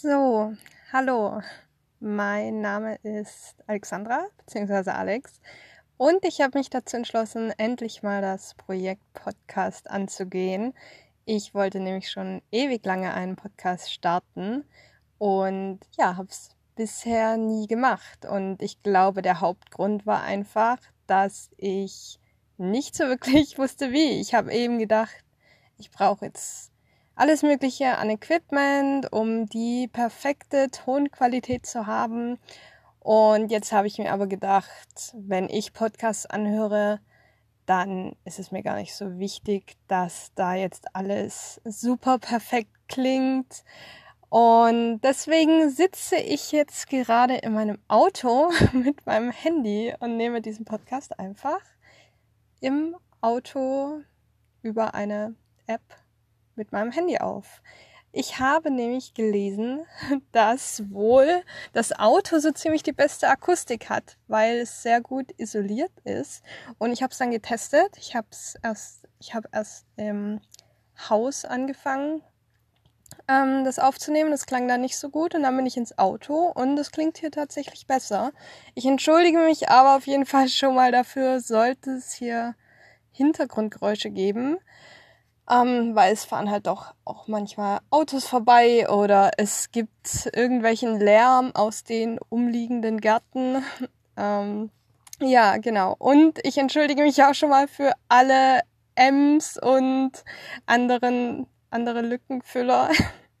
So, hallo. Mein Name ist Alexandra bzw. Alex und ich habe mich dazu entschlossen, endlich mal das Projekt Podcast anzugehen. Ich wollte nämlich schon ewig lange einen Podcast starten und ja, habe es bisher nie gemacht. Und ich glaube, der Hauptgrund war einfach, dass ich nicht so wirklich wusste, wie. Ich habe eben gedacht, ich brauche jetzt alles Mögliche an Equipment, um die perfekte Tonqualität zu haben. Und jetzt habe ich mir aber gedacht, wenn ich Podcasts anhöre, dann ist es mir gar nicht so wichtig, dass da jetzt alles super perfekt klingt. Und deswegen sitze ich jetzt gerade in meinem Auto mit meinem Handy und nehme diesen Podcast einfach im Auto über eine App mit meinem Handy auf. Ich habe nämlich gelesen, dass wohl das Auto so ziemlich die beste Akustik hat, weil es sehr gut isoliert ist. Und ich habe es dann getestet. Ich habe erst, ich habe erst im Haus angefangen, ähm, das aufzunehmen. Das klang dann nicht so gut und dann bin ich ins Auto und es klingt hier tatsächlich besser. Ich entschuldige mich aber auf jeden Fall schon mal dafür, sollte es hier Hintergrundgeräusche geben ähm, weil es fahren halt doch auch manchmal Autos vorbei oder es gibt irgendwelchen Lärm aus den umliegenden Gärten. ähm, ja, genau. Und ich entschuldige mich auch schon mal für alle M's und anderen andere Lückenfüller.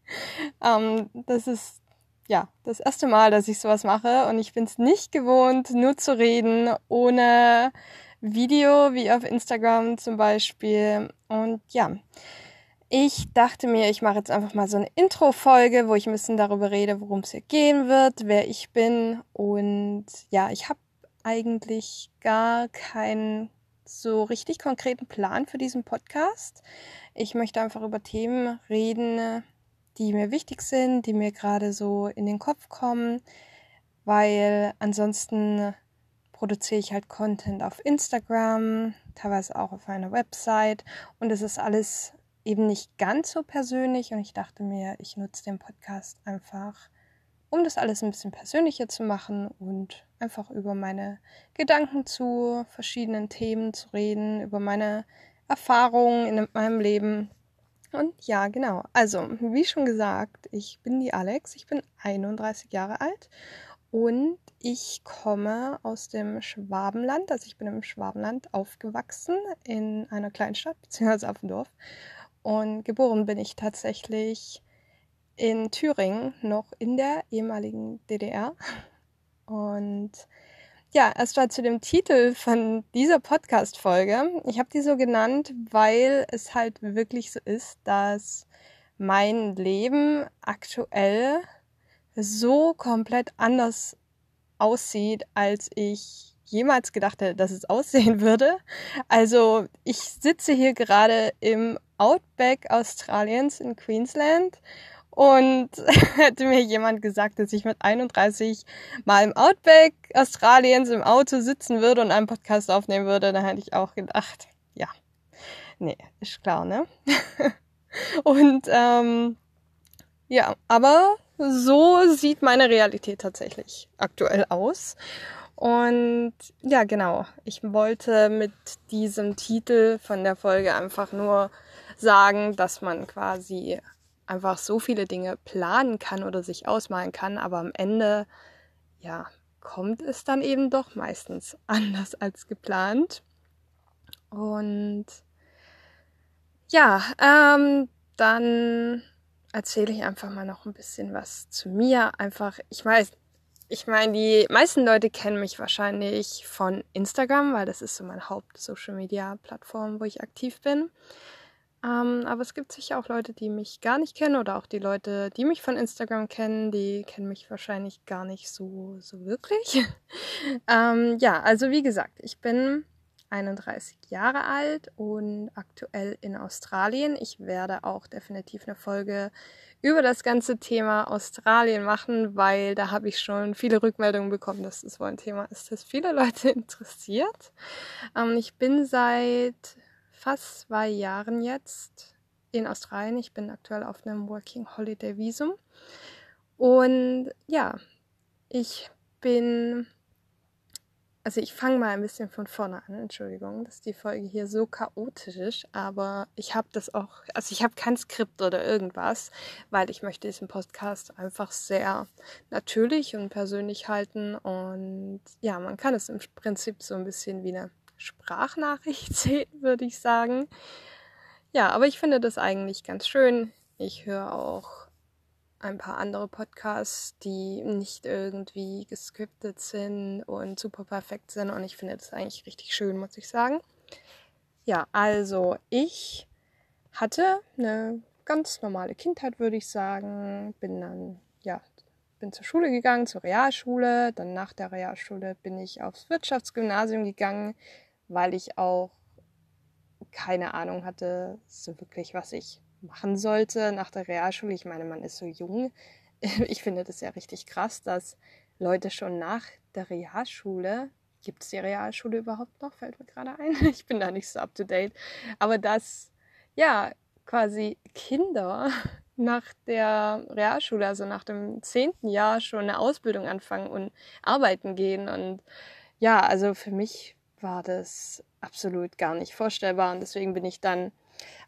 ähm, das ist ja das erste Mal, dass ich sowas mache und ich bin es nicht gewohnt, nur zu reden, ohne Video, wie auf Instagram zum Beispiel. Und ja, ich dachte mir, ich mache jetzt einfach mal so eine Intro-Folge, wo ich ein bisschen darüber rede, worum es hier gehen wird, wer ich bin. Und ja, ich habe eigentlich gar keinen so richtig konkreten Plan für diesen Podcast. Ich möchte einfach über Themen reden, die mir wichtig sind, die mir gerade so in den Kopf kommen, weil ansonsten produziere ich halt Content auf Instagram, teilweise auch auf einer Website und es ist alles eben nicht ganz so persönlich und ich dachte mir, ich nutze den Podcast einfach, um das alles ein bisschen persönlicher zu machen und einfach über meine Gedanken zu verschiedenen Themen zu reden, über meine Erfahrungen in meinem Leben. Und ja, genau. Also, wie schon gesagt, ich bin die Alex, ich bin 31 Jahre alt und ich komme aus dem Schwabenland, also ich bin im Schwabenland aufgewachsen, in einer Kleinstadt, beziehungsweise auf dem Dorf. Und geboren bin ich tatsächlich in Thüringen, noch in der ehemaligen DDR. Und ja, erstmal zu dem Titel von dieser Podcast-Folge. Ich habe die so genannt, weil es halt wirklich so ist, dass mein Leben aktuell so komplett anders aussieht, als ich jemals gedacht hätte, dass es aussehen würde. Also ich sitze hier gerade im Outback Australiens in Queensland und hätte mir jemand gesagt, dass ich mit 31 mal im Outback Australiens im Auto sitzen würde und einen Podcast aufnehmen würde, dann hätte ich auch gedacht, ja, nee, ist klar, ne? und ähm, ja, aber so sieht meine Realität tatsächlich aktuell aus. Und ja, genau. Ich wollte mit diesem Titel von der Folge einfach nur sagen, dass man quasi einfach so viele Dinge planen kann oder sich ausmalen kann, aber am Ende, ja, kommt es dann eben doch meistens anders als geplant. Und ja, ähm, dann erzähle ich einfach mal noch ein bisschen was zu mir. Einfach, ich weiß, ich meine, die meisten Leute kennen mich wahrscheinlich von Instagram, weil das ist so meine Haupt-Social-Media-Plattform, wo ich aktiv bin. Ähm, aber es gibt sicher auch Leute, die mich gar nicht kennen oder auch die Leute, die mich von Instagram kennen, die kennen mich wahrscheinlich gar nicht so, so wirklich. ähm, ja, also wie gesagt, ich bin 31 Jahre alt und aktuell in Australien. Ich werde auch definitiv eine Folge über das ganze Thema Australien machen, weil da habe ich schon viele Rückmeldungen bekommen, dass das wohl ein Thema ist, das viele Leute interessiert. Ähm, ich bin seit fast zwei Jahren jetzt in Australien. Ich bin aktuell auf einem Working Holiday Visum. Und ja, ich bin also ich fange mal ein bisschen von vorne an, Entschuldigung, dass die Folge hier so chaotisch ist, aber ich habe das auch, also ich habe kein Skript oder irgendwas, weil ich möchte diesen Podcast einfach sehr natürlich und persönlich halten und ja, man kann es im Prinzip so ein bisschen wie eine Sprachnachricht sehen, würde ich sagen. Ja, aber ich finde das eigentlich ganz schön. Ich höre auch ein paar andere Podcasts, die nicht irgendwie gescriptet sind und super perfekt sind. Und ich finde das eigentlich richtig schön, muss ich sagen. Ja, also ich hatte eine ganz normale Kindheit, würde ich sagen. Bin dann, ja, bin zur Schule gegangen, zur Realschule. Dann nach der Realschule bin ich aufs Wirtschaftsgymnasium gegangen, weil ich auch keine Ahnung hatte, so wirklich, was ich machen sollte nach der Realschule. Ich meine, man ist so jung. Ich finde das ja richtig krass, dass Leute schon nach der Realschule, gibt es die Realschule überhaupt noch? Fällt mir gerade ein. Ich bin da nicht so up to date. Aber dass, ja, quasi Kinder nach der Realschule, also nach dem zehnten Jahr schon eine Ausbildung anfangen und arbeiten gehen. Und ja, also für mich war das absolut gar nicht vorstellbar. Und deswegen bin ich dann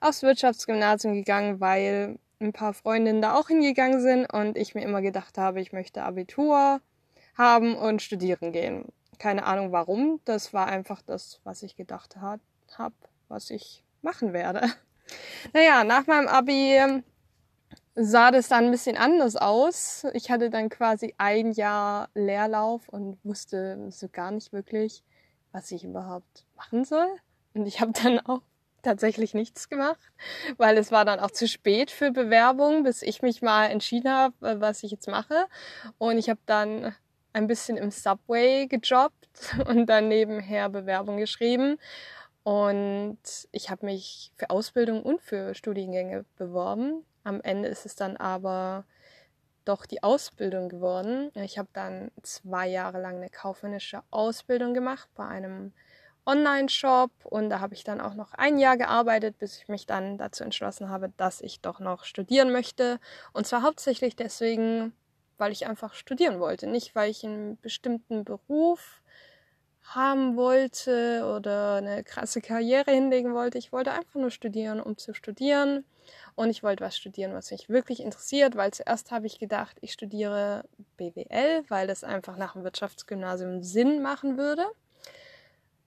aufs Wirtschaftsgymnasium gegangen, weil ein paar Freundinnen da auch hingegangen sind und ich mir immer gedacht habe, ich möchte Abitur haben und studieren gehen. Keine Ahnung warum, das war einfach das, was ich gedacht habe, was ich machen werde. Naja, nach meinem Abi sah das dann ein bisschen anders aus. Ich hatte dann quasi ein Jahr Leerlauf und wusste so gar nicht wirklich, was ich überhaupt machen soll. Und ich habe dann auch tatsächlich nichts gemacht, weil es war dann auch zu spät für Bewerbung, bis ich mich mal entschieden habe, äh, was ich jetzt mache. Und ich habe dann ein bisschen im Subway gejobbt und dann nebenher Bewerbung geschrieben. Und ich habe mich für Ausbildung und für Studiengänge beworben. Am Ende ist es dann aber doch die Ausbildung geworden. Ich habe dann zwei Jahre lang eine kaufmännische Ausbildung gemacht bei einem Online-Shop und da habe ich dann auch noch ein Jahr gearbeitet, bis ich mich dann dazu entschlossen habe, dass ich doch noch studieren möchte. Und zwar hauptsächlich deswegen, weil ich einfach studieren wollte, nicht weil ich einen bestimmten Beruf haben wollte oder eine krasse Karriere hinlegen wollte. Ich wollte einfach nur studieren, um zu studieren. Und ich wollte was studieren, was mich wirklich interessiert, weil zuerst habe ich gedacht, ich studiere BWL, weil das einfach nach dem Wirtschaftsgymnasium Sinn machen würde.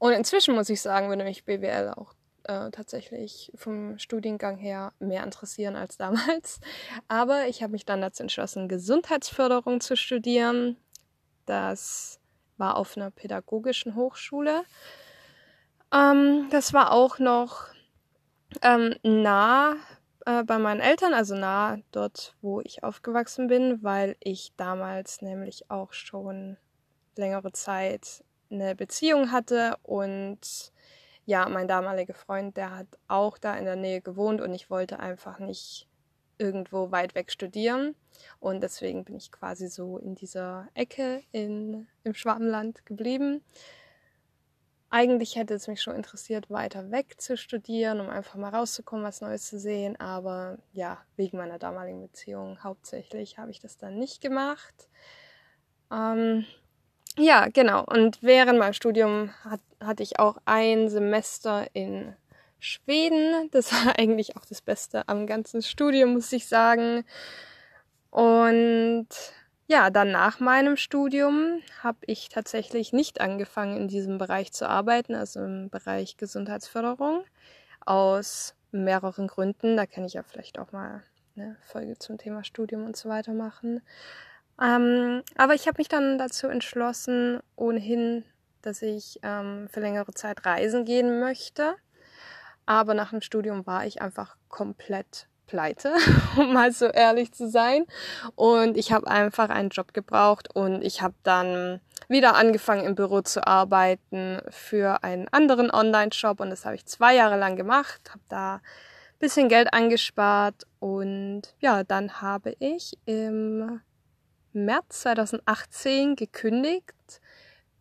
Und inzwischen muss ich sagen, würde mich BWL auch äh, tatsächlich vom Studiengang her mehr interessieren als damals. Aber ich habe mich dann dazu entschlossen, Gesundheitsförderung zu studieren. Das war auf einer pädagogischen Hochschule. Ähm, das war auch noch ähm, nah äh, bei meinen Eltern, also nah dort, wo ich aufgewachsen bin, weil ich damals nämlich auch schon längere Zeit eine Beziehung hatte und ja, mein damaliger Freund, der hat auch da in der Nähe gewohnt und ich wollte einfach nicht irgendwo weit weg studieren und deswegen bin ich quasi so in dieser Ecke in, im Schwabenland geblieben. Eigentlich hätte es mich schon interessiert, weiter weg zu studieren, um einfach mal rauszukommen, was Neues zu sehen. Aber ja, wegen meiner damaligen Beziehung hauptsächlich habe ich das dann nicht gemacht. Ähm, ja, genau. Und während meinem Studium hat, hatte ich auch ein Semester in Schweden. Das war eigentlich auch das Beste am ganzen Studium, muss ich sagen. Und ja, dann nach meinem Studium habe ich tatsächlich nicht angefangen, in diesem Bereich zu arbeiten, also im Bereich Gesundheitsförderung, aus mehreren Gründen. Da kann ich ja vielleicht auch mal eine Folge zum Thema Studium und so weiter machen. Ähm, aber ich habe mich dann dazu entschlossen, ohnehin, dass ich ähm, für längere Zeit reisen gehen möchte. Aber nach dem Studium war ich einfach komplett pleite, um mal so ehrlich zu sein. Und ich habe einfach einen Job gebraucht und ich habe dann wieder angefangen im Büro zu arbeiten für einen anderen Online-Shop und das habe ich zwei Jahre lang gemacht, habe da bisschen Geld angespart und ja, dann habe ich im März 2018 gekündigt,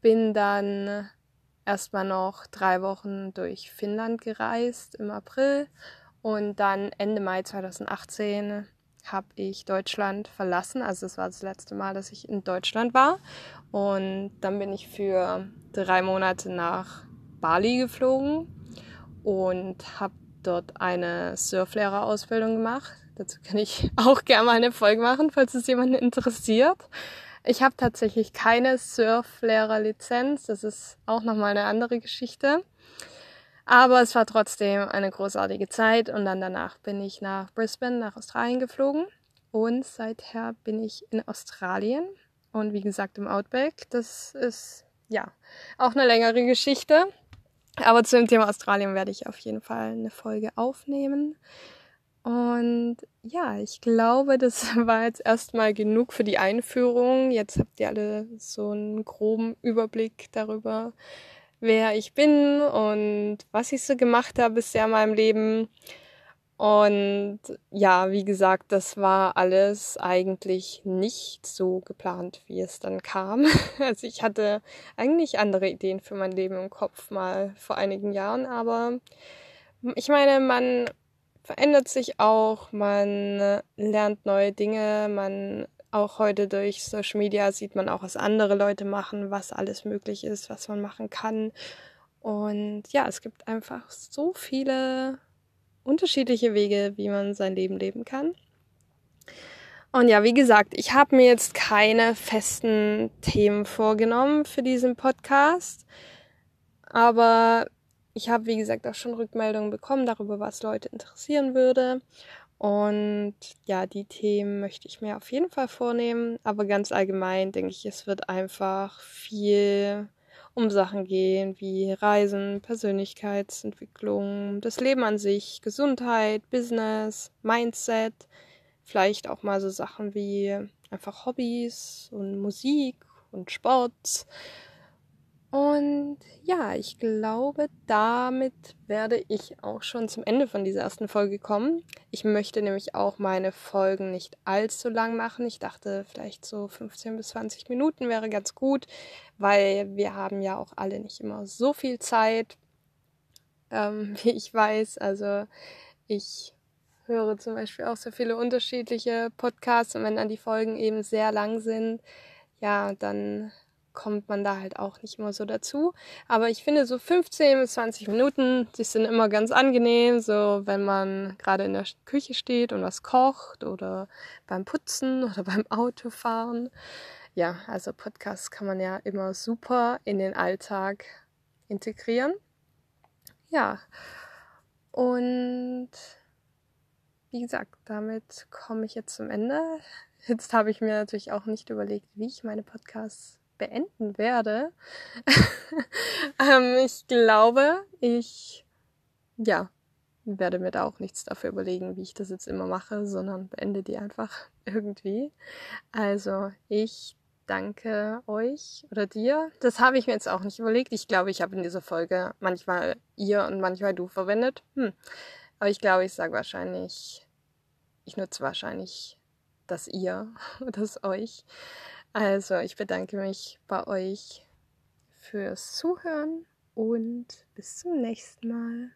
bin dann erstmal noch drei Wochen durch Finnland gereist im April und dann Ende Mai 2018 habe ich Deutschland verlassen. Also es war das letzte Mal, dass ich in Deutschland war. Und dann bin ich für drei Monate nach Bali geflogen und habe dort eine Surflehrerausbildung gemacht. Dazu kann ich auch gerne mal eine Folge machen, falls es jemanden interessiert. Ich habe tatsächlich keine Surflehrerlizenz. Das ist auch nochmal eine andere Geschichte. Aber es war trotzdem eine großartige Zeit und dann danach bin ich nach Brisbane, nach Australien geflogen und seither bin ich in Australien und wie gesagt im Outback. Das ist ja auch eine längere Geschichte. Aber zu dem Thema Australien werde ich auf jeden Fall eine Folge aufnehmen. Und ja, ich glaube, das war jetzt erstmal genug für die Einführung. Jetzt habt ihr alle so einen groben Überblick darüber, wer ich bin und was ich so gemacht habe bisher in meinem Leben. Und ja, wie gesagt, das war alles eigentlich nicht so geplant, wie es dann kam. Also ich hatte eigentlich andere Ideen für mein Leben im Kopf mal vor einigen Jahren, aber ich meine, man verändert sich auch, man lernt neue Dinge, man auch heute durch Social Media sieht man auch, was andere Leute machen, was alles möglich ist, was man machen kann. Und ja, es gibt einfach so viele unterschiedliche Wege, wie man sein Leben leben kann. Und ja, wie gesagt, ich habe mir jetzt keine festen Themen vorgenommen für diesen Podcast. Aber ich habe, wie gesagt, auch schon Rückmeldungen bekommen darüber, was Leute interessieren würde. Und ja, die Themen möchte ich mir auf jeden Fall vornehmen. Aber ganz allgemein denke ich, es wird einfach viel um Sachen gehen wie Reisen, Persönlichkeitsentwicklung, das Leben an sich, Gesundheit, Business, Mindset, vielleicht auch mal so Sachen wie einfach Hobbys und Musik und Sport und ja, ich glaube, damit werde ich auch schon zum Ende von dieser ersten Folge kommen. Ich möchte nämlich auch meine Folgen nicht allzu lang machen. Ich dachte, vielleicht so 15 bis 20 Minuten wäre ganz gut, weil wir haben ja auch alle nicht immer so viel Zeit, ähm, wie ich weiß. Also ich höre zum Beispiel auch so viele unterschiedliche Podcasts und wenn dann die Folgen eben sehr lang sind, ja, dann kommt man da halt auch nicht immer so dazu. Aber ich finde so 15 bis 20 Minuten, die sind immer ganz angenehm, so wenn man gerade in der Küche steht und was kocht oder beim Putzen oder beim Autofahren. Ja, also Podcasts kann man ja immer super in den Alltag integrieren. Ja, und wie gesagt, damit komme ich jetzt zum Ende. Jetzt habe ich mir natürlich auch nicht überlegt, wie ich meine Podcasts beenden werde. ähm, ich glaube, ich ja, werde mir da auch nichts dafür überlegen, wie ich das jetzt immer mache, sondern beende die einfach irgendwie. Also ich danke euch oder dir. Das habe ich mir jetzt auch nicht überlegt. Ich glaube, ich habe in dieser Folge manchmal ihr und manchmal du verwendet. Hm. Aber ich glaube, ich sage wahrscheinlich, ich nutze wahrscheinlich das ihr, das euch. Also, ich bedanke mich bei euch fürs Zuhören und bis zum nächsten Mal.